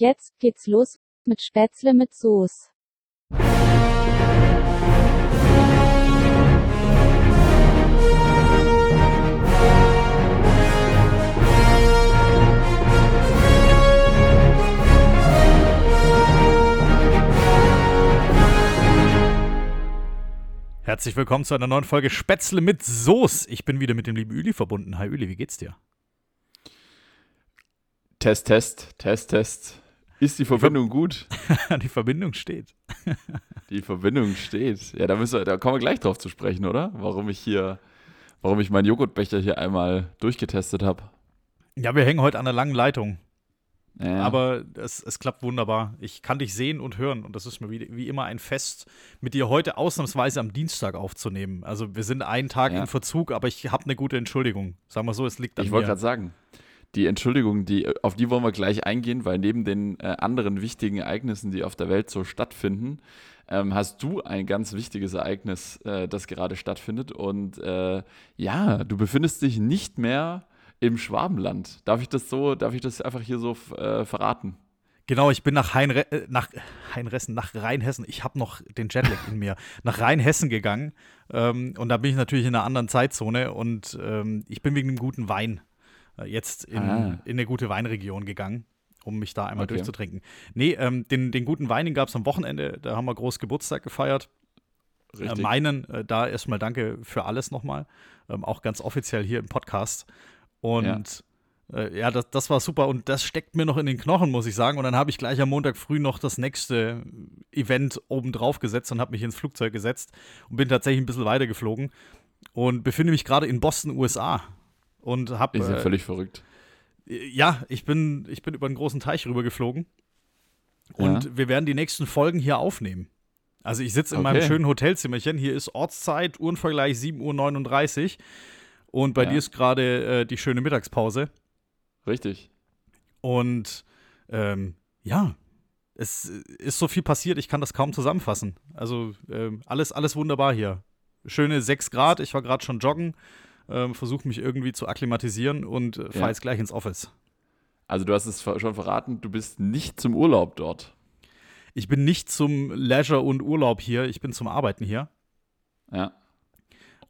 Jetzt geht's los mit Spätzle mit Soße. Herzlich willkommen zu einer neuen Folge Spätzle mit Soße. Ich bin wieder mit dem lieben Üli verbunden. Hi Üli, wie geht's dir? Test, Test, Test, Test. Ist die Verbindung gut? die Verbindung steht. die Verbindung steht. Ja, da, müssen wir, da kommen wir gleich drauf zu sprechen, oder? Warum ich hier, warum ich meinen Joghurtbecher hier einmal durchgetestet habe. Ja, wir hängen heute an einer langen Leitung. Ja. Aber es, es, klappt wunderbar. Ich kann dich sehen und hören und das ist mir wie, wie immer ein Fest, mit dir heute ausnahmsweise am Dienstag aufzunehmen. Also wir sind einen Tag ja. in Verzug, aber ich habe eine gute Entschuldigung. Sagen wir so, es liegt an Ich wollte gerade sagen, die Entschuldigung, die, auf die wollen wir gleich eingehen, weil neben den äh, anderen wichtigen Ereignissen, die auf der Welt so stattfinden, ähm, hast du ein ganz wichtiges Ereignis, äh, das gerade stattfindet. Und äh, ja, du befindest dich nicht mehr im Schwabenland. Darf ich das so, darf ich das einfach hier so äh, verraten? Genau, ich bin nach, Heinre äh, nach Heinressen, nach Rheinhessen. Ich habe noch den Jetlag in mir. Nach Rheinhessen gegangen. Ähm, und da bin ich natürlich in einer anderen Zeitzone. Und ähm, ich bin wegen dem guten Wein jetzt in, ah. in eine gute Weinregion gegangen, um mich da einmal okay. durchzutrinken. Nee, ähm, den, den guten Wein, den gab es am Wochenende. Da haben wir groß Geburtstag gefeiert. Äh, meinen, äh, da erstmal danke für alles nochmal. Ähm, auch ganz offiziell hier im Podcast. Und ja, äh, ja das, das war super und das steckt mir noch in den Knochen, muss ich sagen. Und dann habe ich gleich am Montag früh noch das nächste Event oben drauf gesetzt und habe mich ins Flugzeug gesetzt und bin tatsächlich ein bisschen weiter geflogen und befinde mich gerade in Boston, USA. Und habe. Ist ja äh, völlig verrückt. Ja, ich bin, ich bin über einen großen Teich rüber geflogen. Und ja. wir werden die nächsten Folgen hier aufnehmen. Also ich sitze in okay. meinem schönen Hotelzimmerchen. Hier ist Ortszeit, Uhrenvergleich 7.39 Uhr. Und bei ja. dir ist gerade äh, die schöne Mittagspause. Richtig. Und ähm, ja, es ist so viel passiert, ich kann das kaum zusammenfassen. Also ähm, alles, alles wunderbar hier. Schöne 6 Grad, ich war gerade schon joggen, ähm, versuche mich irgendwie zu akklimatisieren und äh, fahre ja. jetzt gleich ins Office. Also du hast es schon verraten, du bist nicht zum Urlaub dort. Ich bin nicht zum Leisure und Urlaub hier, ich bin zum Arbeiten hier. Ja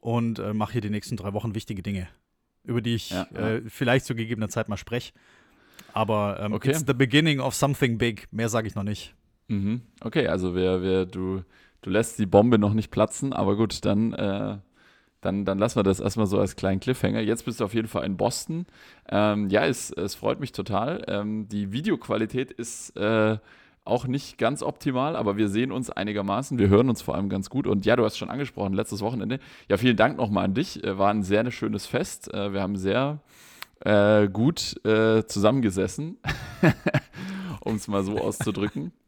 und äh, mache hier die nächsten drei Wochen wichtige Dinge, über die ich ja, ja. Äh, vielleicht zu gegebener Zeit mal spreche. Aber ähm, okay. it's the beginning of something big. Mehr sage ich noch nicht. Mhm. Okay, also wer, wer, du, du lässt die Bombe noch nicht platzen, aber gut, dann, äh, dann, dann lassen wir das erstmal so als kleinen Cliffhanger. Jetzt bist du auf jeden Fall in Boston. Ähm, ja, es, es freut mich total. Ähm, die Videoqualität ist äh, auch nicht ganz optimal, aber wir sehen uns einigermaßen. Wir hören uns vor allem ganz gut. Und ja, du hast schon angesprochen, letztes Wochenende. Ja, vielen Dank nochmal an dich. Äh, war ein sehr schönes Fest. Äh, wir haben sehr äh, gut äh, zusammengesessen, um es mal so auszudrücken.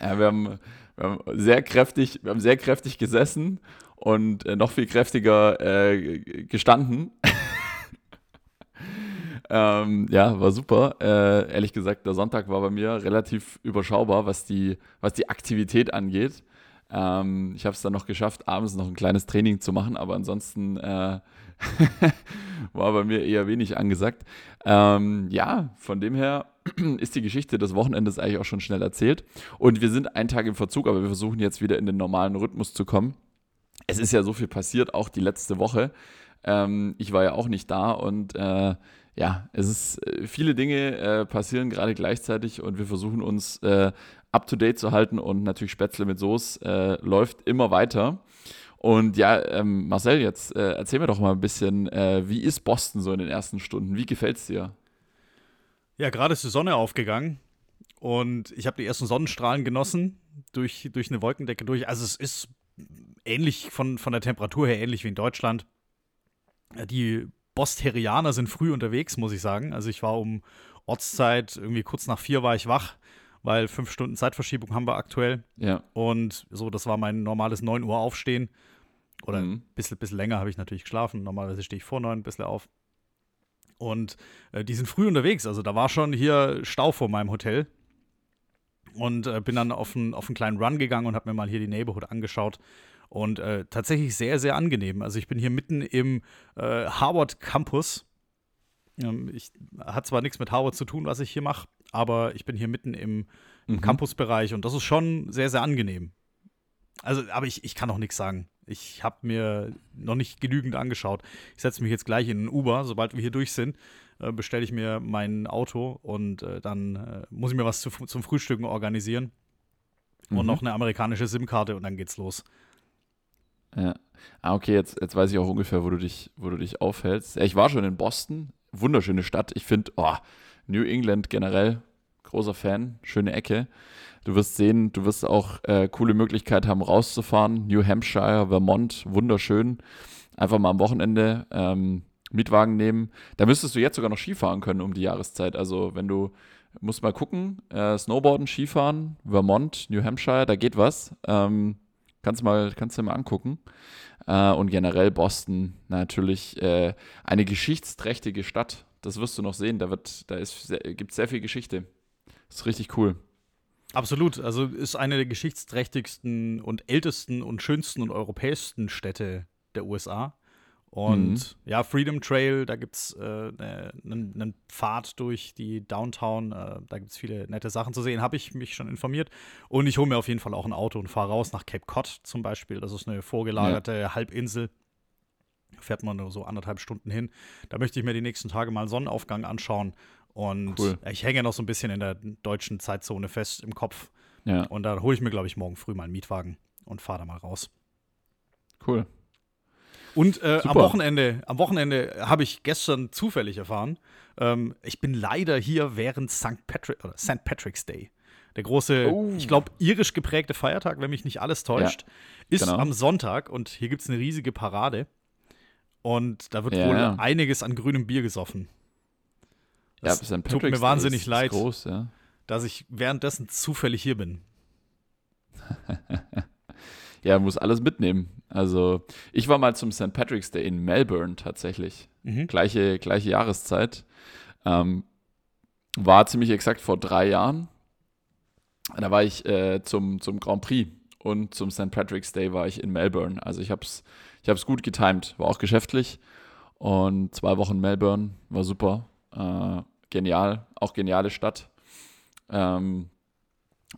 Ja, wir haben, wir haben, sehr kräftig, wir haben sehr kräftig gesessen und äh, noch viel kräftiger äh, gestanden. Ähm, ja, war super. Äh, ehrlich gesagt, der Sonntag war bei mir relativ überschaubar, was die, was die Aktivität angeht. Ähm, ich habe es dann noch geschafft, abends noch ein kleines Training zu machen, aber ansonsten äh, war bei mir eher wenig angesagt. Ähm, ja, von dem her ist die Geschichte des Wochenendes eigentlich auch schon schnell erzählt. Und wir sind einen Tag im Verzug, aber wir versuchen jetzt wieder in den normalen Rhythmus zu kommen. Es ist ja so viel passiert, auch die letzte Woche. Ähm, ich war ja auch nicht da und äh, ja, es ist äh, viele Dinge äh, passieren gerade gleichzeitig und wir versuchen uns äh, up to date zu halten und natürlich Spätzle mit Soße äh, läuft immer weiter. Und ja, ähm, Marcel, jetzt äh, erzähl mir doch mal ein bisschen, wie ist Boston so in den ersten Stunden? Wie gefällt es dir? Ja, gerade ist die Sonne aufgegangen und ich habe die ersten Sonnenstrahlen genossen durch, durch eine Wolkendecke durch. Also es ist ähnlich von, von der Temperatur her ähnlich wie in Deutschland. Die Bosterianer sind früh unterwegs, muss ich sagen. Also ich war um Ortszeit, irgendwie kurz nach vier war ich wach, weil fünf Stunden Zeitverschiebung haben wir aktuell. Ja. Und so, das war mein normales 9 Uhr Aufstehen. Oder mhm. ein bisschen, bisschen länger habe ich natürlich geschlafen. Normalerweise stehe ich vor neun ein bisschen auf. Und äh, die sind früh unterwegs. Also da war schon hier Stau vor meinem Hotel. Und äh, bin dann auf, ein, auf einen kleinen Run gegangen und habe mir mal hier die Neighborhood angeschaut. Und äh, tatsächlich sehr, sehr angenehm. Also ich bin hier mitten im äh, Harvard Campus Ähm, ich hat zwar nichts mit Harvard zu tun, was ich hier mache, aber ich bin hier mitten im, im Mhm. Campusbereich und das ist schon sehr, sehr angenehm. Also, aber ich, ich kann auch nichts sagen. Ich habe mir noch nicht genügend angeschaut. Ich setze mich jetzt gleich in ein Uber, sobald wir hier durch sind, äh, bestelle ich mir mein Auto und äh, dann äh, muss ich mir was zu, zum Frühstücken organisieren und Mhm. noch eine amerikanische SIM-Karte und dann geht's los. Ja. Ah, okay, jetzt, jetzt weiß ich auch ungefähr, wo du dich, wo du dich aufhältst. Ja, ich war schon in Boston. Wunderschöne Stadt. Ich finde, oh, New England generell, großer Fan, schöne Ecke. Du wirst sehen, du wirst auch äh, coole Möglichkeit haben, rauszufahren. New Hampshire, Vermont, wunderschön. Einfach mal am Wochenende ähm, Mietwagen nehmen. Da müsstest du jetzt sogar noch Skifahren können um die Jahreszeit. Also wenn du, musst mal gucken, äh, Snowboarden, Skifahren, Vermont, New Hampshire, da geht was. Ähm, kannst, mal, kannst du mal angucken. Äh, und generell Boston natürlich äh, eine geschichtsträchtige Stadt. Das wirst du noch sehen. Da, wird, da gibt sehr viel Geschichte. Das ist richtig cool. Absolut. Also ist eine der geschichtsträchtigsten und ältesten und schönsten und europäischsten Städte der USA. Und Mhm. ja, Freedom Trail, da gibt es äh, einen einen Pfad durch die Downtown. Äh, da gibt es viele nette Sachen zu sehen. Habe ich mich schon informiert. Und ich hole mir auf jeden Fall auch ein Auto und fahre raus nach Cape Cod zum Beispiel. Das ist eine vorgelagerte Halbinsel. Fährt man nur so anderthalb Stunden hin. Da möchte ich mir die nächsten Tage mal einen Sonnenaufgang anschauen. Und Cool. ich hänge noch so ein bisschen in der deutschen Zeitzone fest im Kopf. Ja, Und da hole ich mir, glaube ich, morgen früh mal einen Mietwagen und fahre da mal raus. cool. Und äh, am. Wochenende, am Wochenende habe ich gestern zufällig erfahren, ähm, ich bin leider hier während St. Patrick, oder St. Patrick's Day. Der große, Oh. ich glaube, irisch geprägte Feiertag, wenn mich nicht alles täuscht, ist genau. am Sonntag und hier gibt es eine riesige Parade. Und da wird Ja, wohl ja. einiges an grünem Bier gesoffen. Ja, Das St. tut mir wahnsinnig ist, leid, groß, ja. dass ich währenddessen zufällig hier bin. ja, muss alles mitnehmen. Also, ich war mal zum St. Patrick's Day in Melbourne tatsächlich. Mhm. Gleiche, gleiche Jahreszeit. Ähm, war ziemlich exakt vor drei Jahren. Da war ich äh, zum, zum Grand Prix und zum St. Patrick's Day war ich in Melbourne. Also ich habe es ich hab's gut getimt, war auch geschäftlich. Und zwei Wochen Melbourne war super. Äh, genial, auch geniale Stadt. Ähm,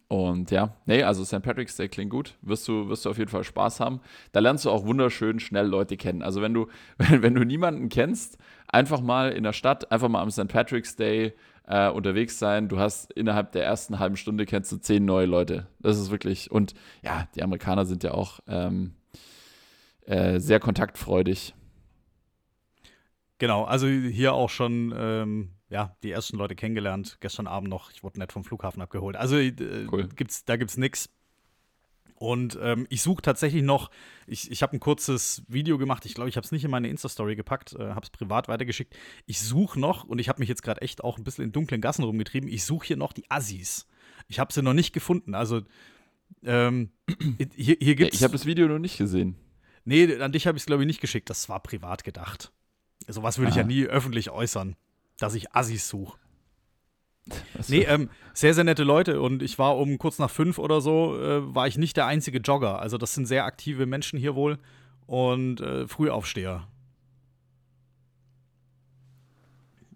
und ja, nee, also St. Patrick's Day klingt gut. Wirst du, wirst du auf jeden Fall Spaß haben. Da lernst du auch wunderschön schnell Leute kennen. Also wenn du, wenn, wenn du niemanden kennst, einfach mal in der Stadt, einfach mal am St. Patrick's Day äh, unterwegs sein. Du hast innerhalb der ersten halben Stunde kennst du zehn neue Leute. Das ist wirklich, und ja, die Amerikaner sind ja auch ähm, äh, sehr kontaktfreudig. Genau, also hier auch schon ähm, ja, die ersten Leute kennengelernt. Gestern Abend noch, ich wurde nett vom Flughafen abgeholt. Also äh, Cool. gibt's, da gibt's nix. Und ähm, ich suche tatsächlich noch, ich, ich habe ein kurzes Video gemacht, ich glaube, ich habe es nicht in meine Insta-Story gepackt, äh, habe es privat weitergeschickt. Ich suche noch, und ich habe mich jetzt gerade echt auch ein bisschen in dunklen Gassen rumgetrieben, ich suche hier noch die Assis. Ich habe sie noch nicht gefunden. Also ähm, hier, hier Ja, gibt's. ich habe das Video noch nicht gesehen. Nee, an dich habe ich es, glaube ich, nicht geschickt. Das war privat gedacht. Sowas würde ich ja Aha. nie öffentlich äußern, dass ich Assis suche. Nee, ähm, sehr, sehr nette Leute. Und ich war um kurz nach fünf oder so, äh, war ich nicht der einzige Jogger. Also das sind sehr aktive Menschen hier wohl. Und äh, Frühaufsteher.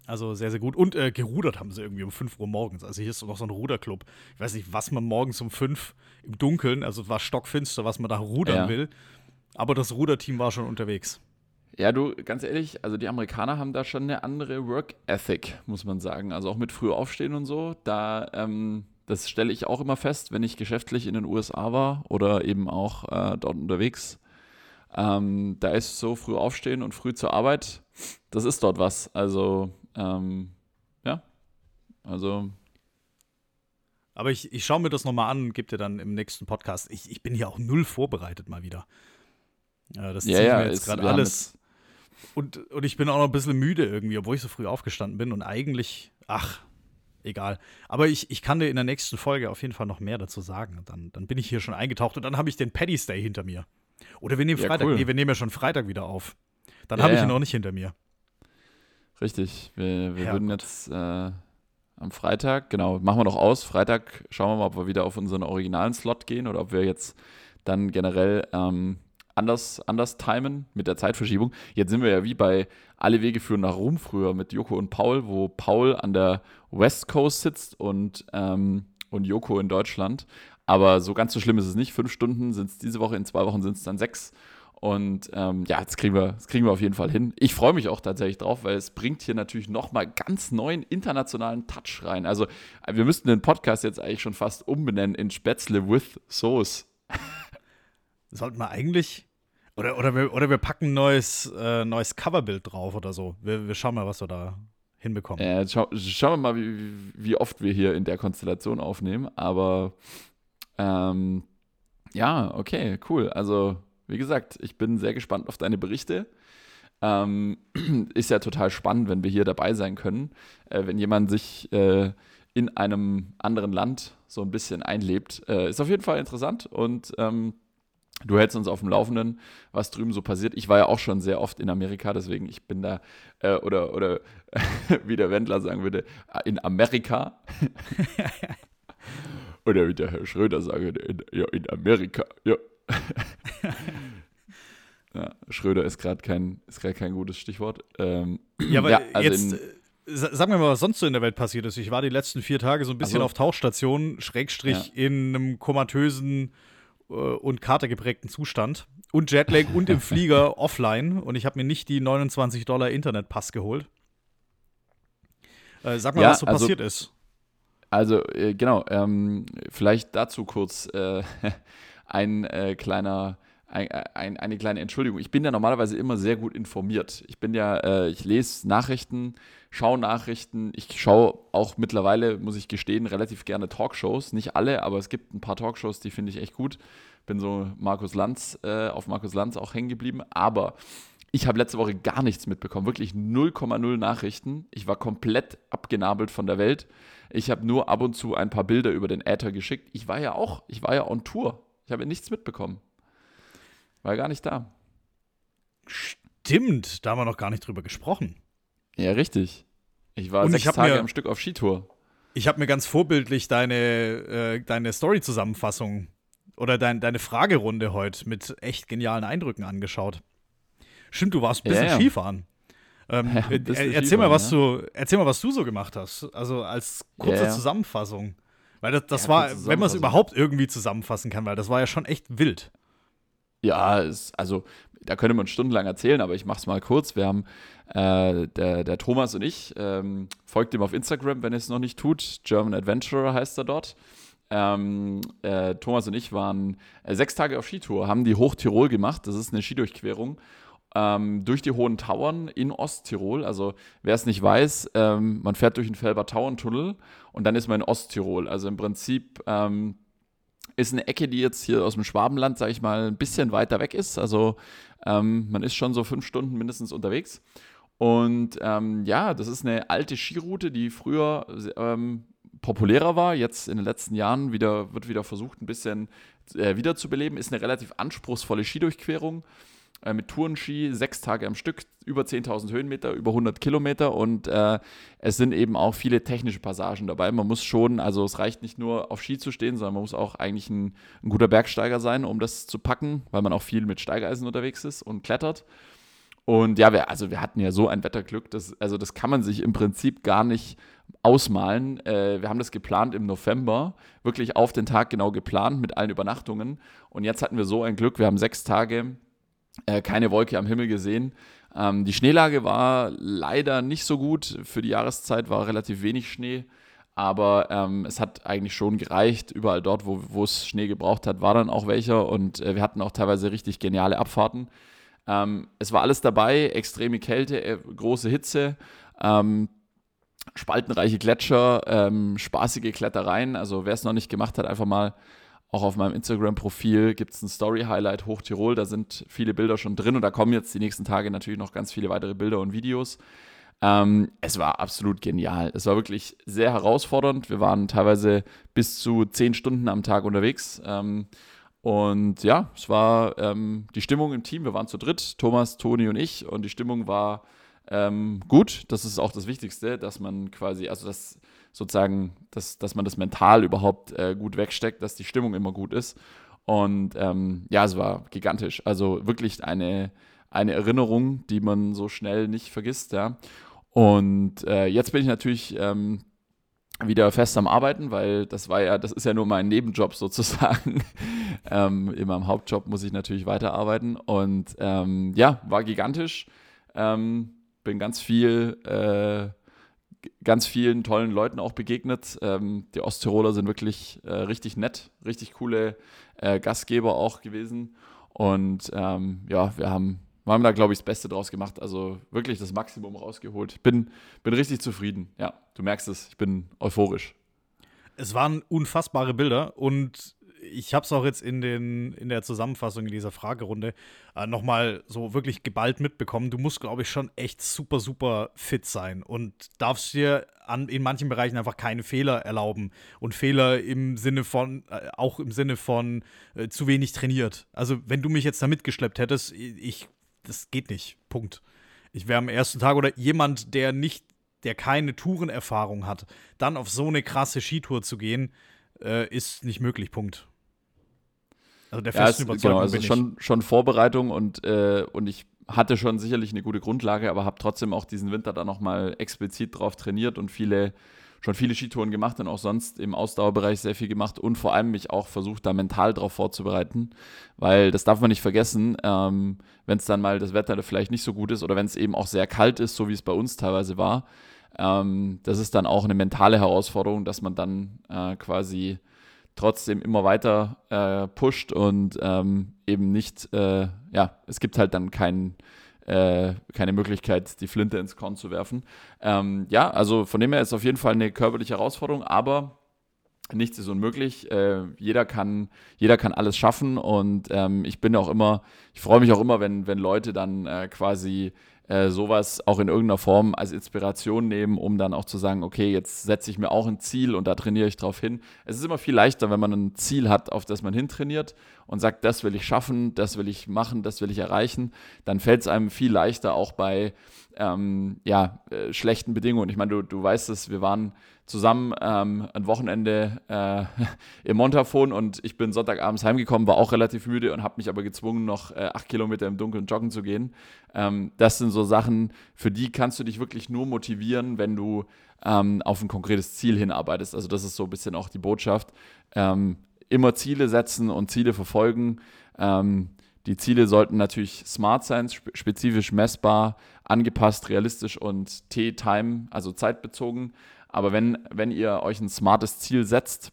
Also sehr, sehr gut. Und äh, gerudert haben sie irgendwie um 5 Uhr morgens. Also hier ist noch so ein Ruderclub. Ich weiß nicht, was man morgens um 5 im Dunkeln, also es war stockfinster, was man da rudern Ja. will. Aber das Ruderteam war schon unterwegs. Ja, du, ganz ehrlich, also die Amerikaner haben da schon eine andere Work Ethic, muss man sagen. Also auch mit früh aufstehen und so. Da, ähm, das stelle ich auch immer fest, wenn ich geschäftlich in den USA war oder eben auch äh, dort unterwegs. Ähm, da ist so früh aufstehen und früh zur Arbeit, das ist dort was. Also, ähm, ja, also Aber ich, ich schaue mir das nochmal an und gebe dir dann im nächsten Podcast. Ich, ich bin hier auch null vorbereitet mal wieder. Ja, das Ja, ziehe ich ja, mir jetzt gerade wir alles. Und, und ich bin auch noch ein bisschen müde irgendwie, obwohl ich so früh aufgestanden bin. Und eigentlich, ach, egal. Aber ich, ich kann dir in der nächsten Folge auf jeden Fall noch mehr dazu sagen. Dann, dann bin ich hier schon eingetaucht und dann habe ich den Paddy's Day hinter mir. Oder wir nehmen Ja, Freitag. cool. Nee, wir nehmen ja schon Freitag wieder auf. Dann Ja, habe ich ja. ihn noch nicht hinter mir. Richtig, wir, wir würden jetzt äh, am Freitag, genau, machen wir noch aus. Freitag schauen wir mal, ob wir wieder auf unseren originalen Slot gehen oder ob wir jetzt dann generell ähm, anders, anders timen mit der Zeitverschiebung. Jetzt sind wir ja wie bei Alle Wege führen nach Rom früher mit Joko und Paul, wo Paul an der West Coast sitzt und, ähm, und Joko in Deutschland. Aber so ganz so schlimm ist es nicht. Fünf Stunden sind es diese Woche, in zwei Wochen sind es dann sechs. Und ähm, ja, das kriegen, wir, das kriegen wir auf jeden Fall hin. Ich freue mich auch tatsächlich drauf, weil es bringt hier natürlich nochmal ganz neuen internationalen Touch rein. Also wir müssten den Podcast jetzt eigentlich schon fast umbenennen in Spätzle with Sauce. Sollten wir eigentlich. Oder, oder, wir, oder wir packen ein neues, äh, neues Coverbild drauf oder so. Wir, wir schauen mal, was wir da hinbekommen. Äh, schau, schauen wir mal, wie, wie oft wir hier in der Konstellation aufnehmen. Aber ähm, ja, okay, cool. Also wie gesagt, ich bin sehr gespannt auf deine Berichte. Ähm, ist ja total spannend, wenn wir hier dabei sein können, äh, wenn jemand sich äh, in einem anderen Land so ein bisschen einlebt. Äh, ist auf jeden Fall interessant und ähm, du hältst uns auf dem Laufenden, was drüben so passiert. Ich war ja auch schon sehr oft in Amerika, deswegen ich bin da, äh, oder, oder wie der Wendler sagen würde, in Amerika. oder wie der Herr Schröder sagen würde, in, ja, in Amerika, ja. ja, Schröder ist gerade kein, kein gutes Stichwort. Ähm, ja, aber ja, also jetzt, in, äh, sag mir mal, was sonst so in der Welt passiert ist. Ich war die letzten vier Tage so ein bisschen so. auf Tauchstationen, Schrägstrich ja. in einem komatösen äh, und katergeprägten Zustand und Jetlag und im Flieger offline und ich habe mir nicht die 29 Dollar Internetpass geholt. Äh, sag mal, ja, was so also, passiert ist. Also, äh, genau, ähm, vielleicht dazu kurz. Äh, ein äh, kleiner, ein, ein, eine kleine Entschuldigung. Ich bin ja normalerweise immer sehr gut informiert. Ich bin ja, äh, ich lese Nachrichten, schaue Nachrichten. Ich schaue auch mittlerweile, muss ich gestehen, relativ gerne Talkshows. Nicht alle, aber es gibt ein paar Talkshows, die finde ich echt gut. Bin so Markus Lanz, äh, auf Markus Lanz auch hängen geblieben. Aber ich habe letzte Woche gar nichts mitbekommen, wirklich 0,0 Nachrichten. Ich war komplett abgenabelt von der Welt. Ich habe nur ab und zu ein paar Bilder über den Äther geschickt. Ich war ja auch, ich war ja on Tour. Ich habe nichts mitbekommen. War gar nicht da. Stimmt, da haben wir noch gar nicht drüber gesprochen. Ja, richtig. Ich war Und sechs ich Tage mir, am Stück auf Skitour. Ich habe mir ganz vorbildlich deine, äh, deine Story-Zusammenfassung oder dein, deine Fragerunde heute mit echt genialen Eindrücken angeschaut. Stimmt, du warst ein bisschen ja, ja. Skifahren. Ähm, ja, äh, erzähl, mal, was du, erzähl mal, was du so gemacht hast. Also als kurze Zusammenfassung. Weil das, das war, wenn man es überhaupt irgendwie zusammenfassen kann, weil das war ja schon echt wild. Ja, es, also da könnte man stundenlang erzählen, aber ich mache es mal kurz. Wir haben äh, der, der Thomas und ich, ähm, folgt ihm auf Instagram, wenn ihr es noch nicht tut. German Adventurer heißt er dort. Ähm, äh, Thomas und ich waren äh, sechs Tage auf Skitour, haben die Hochtirol gemacht. Das ist eine Skidurchquerung ähm, durch die Hohen Tauern in Osttirol. Also wer es nicht weiß, ähm, man fährt durch den Felber Tauerntunnel und dann ist man in Osttirol. Also im Prinzip ähm, ist eine Ecke, die jetzt hier aus dem Schwabenland, sage ich mal, ein bisschen weiter weg ist. Also ähm, man ist schon so fünf Stunden mindestens unterwegs. Und ähm, ja, das ist eine alte Skiroute, die früher ähm, populärer war, jetzt in den letzten Jahren wieder, wird wieder versucht, ein bisschen äh, wiederzubeleben. Ist eine relativ anspruchsvolle Skidurchquerung äh, mit Tourenski, sechs Tage am Stück, über 10.000 Höhenmeter, über 100 Kilometer und äh, es sind eben auch viele technische Passagen dabei. Man muss schon, also es reicht nicht nur auf Ski zu stehen, sondern man muss auch eigentlich ein, ein guter Bergsteiger sein, um das zu packen, weil man auch viel mit Steigeisen unterwegs ist und klettert. Und ja, wir, also wir hatten ja so ein Wetterglück, das, also das kann man sich im Prinzip gar nicht ausmalen. Äh, wir haben das geplant im November, wirklich auf den Tag genau geplant mit allen Übernachtungen. Und jetzt hatten wir so ein Glück, wir haben sechs Tage äh, keine Wolke am Himmel gesehen. Ähm, die Schneelage war leider nicht so gut. Für die Jahreszeit war relativ wenig Schnee. Aber ähm, es hat eigentlich schon gereicht. Überall dort, wo, es Schnee gebraucht hat, war dann auch welcher. Und äh, wir hatten auch teilweise richtig geniale Abfahrten. Ähm, es war alles dabei. Extreme Kälte, äh, große Hitze. Ähm, spaltenreiche Gletscher, ähm, spaßige Klettereien. Also wer es noch nicht gemacht hat, einfach mal auch auf meinem Instagram-Profil gibt es ein Story-Highlight Hochtirol. Da sind viele Bilder schon drin und da kommen jetzt die nächsten Tage natürlich noch ganz viele weitere Bilder und Videos. Ähm, es war absolut genial. Es war wirklich sehr herausfordernd. Wir waren teilweise bis zu zehn Stunden am Tag unterwegs. Ähm, und ja, es war ähm, die Stimmung im Team. Wir waren zu dritt, Thomas, Toni und ich. Und die Stimmung war ähm, gut. Das ist auch das Wichtigste, dass man quasi, also das sozusagen, dass, dass man das mental überhaupt äh, gut wegsteckt, dass die Stimmung immer gut ist. Und ähm, ja, es war gigantisch. Also wirklich eine, eine Erinnerung, die man so schnell nicht vergisst, ja. Und äh, jetzt bin ich natürlich ähm, wieder fest am Arbeiten, weil das war ja, das ist ja nur mein Nebenjob sozusagen. ähm, in meinem Hauptjob muss ich natürlich weiterarbeiten. Und ähm, ja, war gigantisch. Ähm, bin ganz viel, äh, ganz vielen tollen Leuten auch begegnet. Ähm, die Osttiroler sind wirklich äh, richtig nett, richtig coole äh, Gastgeber auch gewesen. Und ähm, ja, wir haben, wir haben da, glaube ich, das Beste draus gemacht. Also wirklich das Maximum rausgeholt. Bin, bin richtig zufrieden. Ja, du merkst es, ich bin euphorisch. Es waren unfassbare Bilder und ich habe es auch jetzt in, den, in der Zusammenfassung in dieser Fragerunde äh, nochmal so wirklich geballt mitbekommen. Du musst, glaube ich, schon echt super, super fit sein und darfst dir an, in manchen Bereichen einfach keine Fehler erlauben. Und Fehler im Sinne von, äh, auch im Sinne von äh, zu wenig trainiert. Also, wenn du mich jetzt da mitgeschleppt hättest, ich, das geht nicht. Punkt. Ich wäre am ersten Tag oder jemand, der nicht, der keine Tourenerfahrung hat, dann auf so eine krasse Skitour zu gehen, äh, ist nicht möglich. Punkt. Also der festen ja, es, Überzeugung genau, also schon, schon Vorbereitung und, äh, und ich hatte schon sicherlich eine gute Grundlage, aber habe trotzdem auch diesen Winter dann nochmal explizit drauf trainiert und viele, schon viele Skitouren gemacht und auch sonst im Ausdauerbereich sehr viel gemacht und vor allem mich auch versucht, da mental drauf vorzubereiten, weil das darf man nicht vergessen, ähm, wenn es dann mal das Wetter vielleicht nicht so gut ist oder wenn es eben auch sehr kalt ist, so wie es bei uns teilweise war, ähm, das ist dann auch eine mentale Herausforderung, dass man dann äh, quasi trotzdem immer weiter äh, pusht und ähm, eben nicht, äh, ja, es gibt halt dann kein, äh, keine Möglichkeit, die Flinte ins Korn zu werfen. Ähm, ja, also von dem her ist es auf jeden Fall eine körperliche Herausforderung, aber nichts ist unmöglich. Äh, jeder, kann, jeder kann alles schaffen und ähm, ich bin auch immer, ich freue mich auch immer, wenn, wenn Leute dann äh, quasi äh, sowas auch in irgendeiner Form als Inspiration nehmen, um dann auch zu sagen, okay, jetzt setze ich mir auch ein Ziel und da trainiere ich drauf hin. Es ist immer viel leichter, wenn man ein Ziel hat, auf das man hintrainiert und sagt, das will ich schaffen, das will ich machen, das will ich erreichen. Dann fällt es einem viel leichter auch bei ähm, ja, äh, schlechten Bedingungen. Ich meine, du, du weißt es, wir waren zusammen ähm, ein Wochenende äh, im Montafon und ich bin Sonntagabends heimgekommen, war auch relativ müde und habe mich aber gezwungen, noch äh, acht Kilometer im Dunkeln joggen zu gehen. Ähm, das sind so Sachen, für die kannst du dich wirklich nur motivieren, wenn du ähm, auf ein konkretes Ziel hinarbeitest. Also das ist so ein bisschen auch die Botschaft. Ähm, immer Ziele setzen und Ziele verfolgen. Ähm, die Ziele sollten natürlich smart sein, spezifisch messbar, angepasst, realistisch und T-Time, also zeitbezogen. Aber wenn, wenn ihr euch ein smartes Ziel setzt,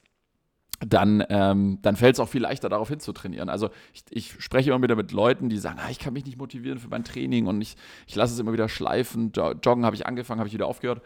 dann, ähm, dann fällt es auch viel leichter, darauf hinzutrainieren. Also ich, ich, spreche immer wieder mit Leuten, die sagen, ah, ich kann mich nicht motivieren für mein Training und ich, ich lasse es immer wieder schleifen. Joggen habe ich angefangen, habe ich wieder aufgehört.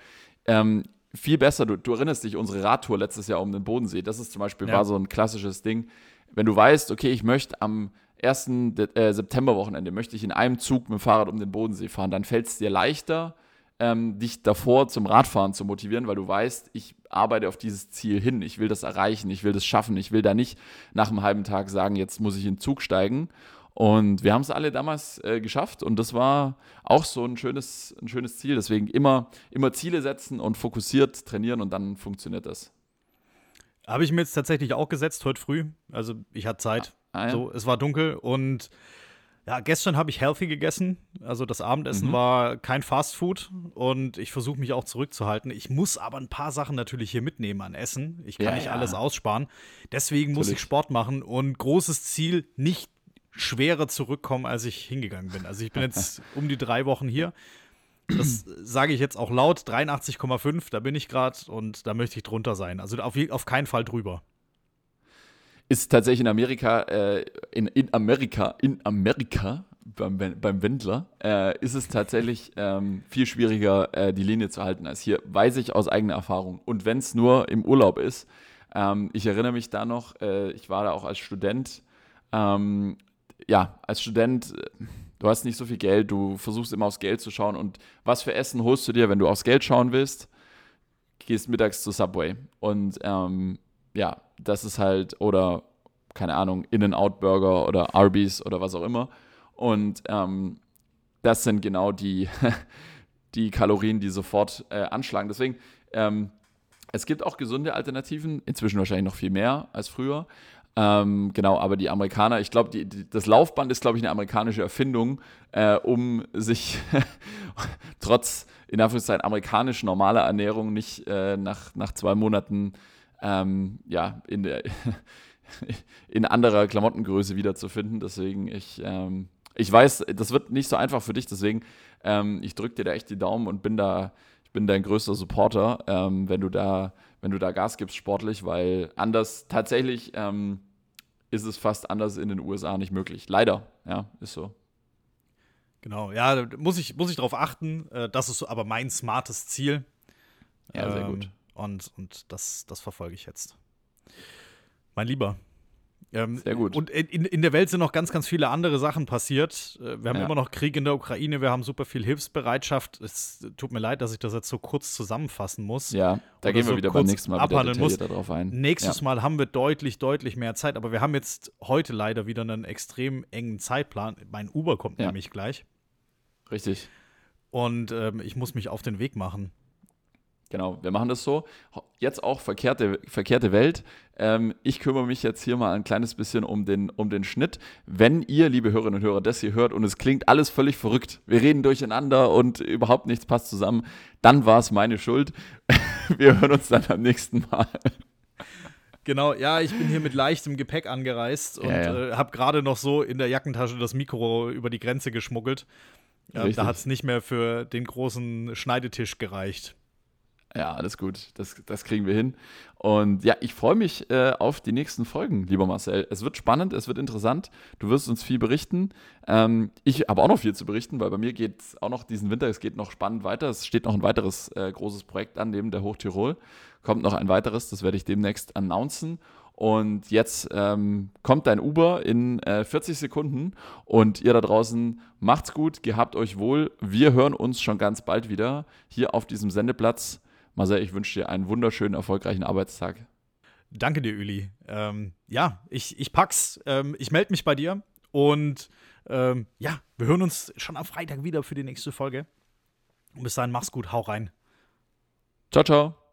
Ähm, viel besser, du, du, erinnerst dich, unsere Radtour letztes Jahr um den Bodensee, das ist zum Beispiel, ja. war so ein klassisches Ding. Wenn du weißt, okay, ich möchte am 1. Äh, Septemberwochenende, möchte ich in einem Zug mit dem Fahrrad um den Bodensee fahren, dann fällt es dir leichter, ähm, dich davor zum Radfahren zu motivieren, weil du weißt, ich arbeite auf dieses Ziel hin, ich will das erreichen, ich will das schaffen, ich will da nicht nach einem halben Tag sagen, jetzt muss ich in den Zug steigen. Und wir haben es alle damals äh, geschafft und das war auch so ein schönes, ein schönes Ziel. Deswegen immer, immer Ziele setzen und fokussiert trainieren und dann funktioniert das. Habe ich mir jetzt tatsächlich auch gesetzt heute früh. Also ich hatte Zeit. Ah, ja. So, es war dunkel und ja, gestern habe ich healthy gegessen. Also das Abendessen mhm. war kein Fast Food und ich versuche mich auch zurückzuhalten. Ich muss aber ein paar Sachen natürlich hier mitnehmen an Essen. Ich kann ja, nicht ja. alles aussparen. Deswegen Natürlich. muss ich Sport machen und großes Ziel, nicht schwerer zurückkommen, als ich hingegangen bin. Also ich bin jetzt um die drei Wochen hier. Das sage ich jetzt auch laut, 83,5, da bin ich gerade und da möchte ich drunter sein. Also auf, auf keinen Fall drüber ist tatsächlich in Amerika, äh, in, in Amerika, in Amerika, beim, beim Wendler, äh, ist es tatsächlich ähm, viel schwieriger, äh, die Linie zu halten als hier. Weiß ich aus eigener Erfahrung. Und wenn es nur im Urlaub ist, ähm, ich erinnere mich da noch, äh, ich war da auch als Student. Ähm, ja, als Student, äh, du hast nicht so viel Geld, du versuchst immer aufs Geld zu schauen. Und was für Essen holst du dir, wenn du aufs Geld schauen willst? Gehst mittags zu Subway. Und ähm, ja, das ist halt, oder keine Ahnung, In-N-Out-Burger oder Arby's oder was auch immer. Und ähm, das sind genau die, die Kalorien, die sofort äh, anschlagen. Deswegen, ähm, es gibt auch gesunde Alternativen, inzwischen wahrscheinlich noch viel mehr als früher. Ähm, genau, aber die Amerikaner, ich glaube, das Laufband ist, glaube ich, eine amerikanische Erfindung, äh, um sich trotz, in Anführungszeichen, amerikanisch normaler Ernährung nicht äh, nach, nach zwei Monaten ähm, ja, in, der, in anderer Klamottengröße wiederzufinden. Deswegen, ich, ähm, ich weiß, das wird nicht so einfach für dich, deswegen, ähm, ich drücke dir da echt die Daumen und bin da, ich bin dein größter Supporter, ähm, wenn du da wenn du da Gas gibst sportlich, weil anders tatsächlich ähm, ist es fast anders in den USA nicht möglich. Leider, ja, ist so. Genau, ja, muss ich, muss ich darauf achten. Äh, das ist aber mein smartes Ziel. Ja, sehr ähm, gut. Und, und das, das verfolge ich jetzt. Mein Lieber, ähm, Sehr gut. Und in, in der Welt sind noch ganz, ganz viele andere Sachen passiert. Wir haben ja. immer noch Krieg in der Ukraine, wir haben super viel Hilfsbereitschaft. Es tut mir leid, dass ich das jetzt so kurz zusammenfassen muss. Ja, da gehen wir so wieder beim nächsten Mal wieder muss. darauf ein. Nächstes ja. Mal haben wir deutlich, deutlich mehr Zeit, aber wir haben jetzt heute leider wieder einen extrem engen Zeitplan. Mein Uber kommt ja. nämlich gleich. Richtig. Und ähm, ich muss mich auf den Weg machen. Genau, wir machen das so. Jetzt auch verkehrte, verkehrte Welt. Ähm, ich kümmere mich jetzt hier mal ein kleines bisschen um den, um den Schnitt. Wenn ihr, liebe Hörerinnen und Hörer, das hier hört und es klingt alles völlig verrückt, wir reden durcheinander und überhaupt nichts passt zusammen, dann war es meine Schuld. wir hören uns dann am nächsten Mal. Genau, ja, ich bin hier mit leichtem Gepäck angereist und ja, ja. äh, habe gerade noch so in der Jackentasche das Mikro über die Grenze geschmuggelt. Ja, da hat es nicht mehr für den großen Schneidetisch gereicht. Ja, alles gut. Das, das kriegen wir hin. Und ja, ich freue mich äh, auf die nächsten Folgen, lieber Marcel. Es wird spannend, es wird interessant. Du wirst uns viel berichten. Ähm, ich habe auch noch viel zu berichten, weil bei mir geht es auch noch diesen Winter, es geht noch spannend weiter. Es steht noch ein weiteres äh, großes Projekt an, neben der Hochtirol. Kommt noch ein weiteres, das werde ich demnächst announcen. Und jetzt ähm, kommt dein Uber in äh, 40 Sekunden und ihr da draußen macht's gut, gehabt euch wohl. Wir hören uns schon ganz bald wieder hier auf diesem Sendeplatz. Marcel, ich wünsche dir einen wunderschönen, erfolgreichen Arbeitstag. Danke dir, Uli. Ähm, ja, ich, ich pack's. Ähm, ich melde mich bei dir und ähm, ja, wir hören uns schon am Freitag wieder für die nächste Folge. Und bis dahin, mach's gut, hau rein. Ciao, ciao.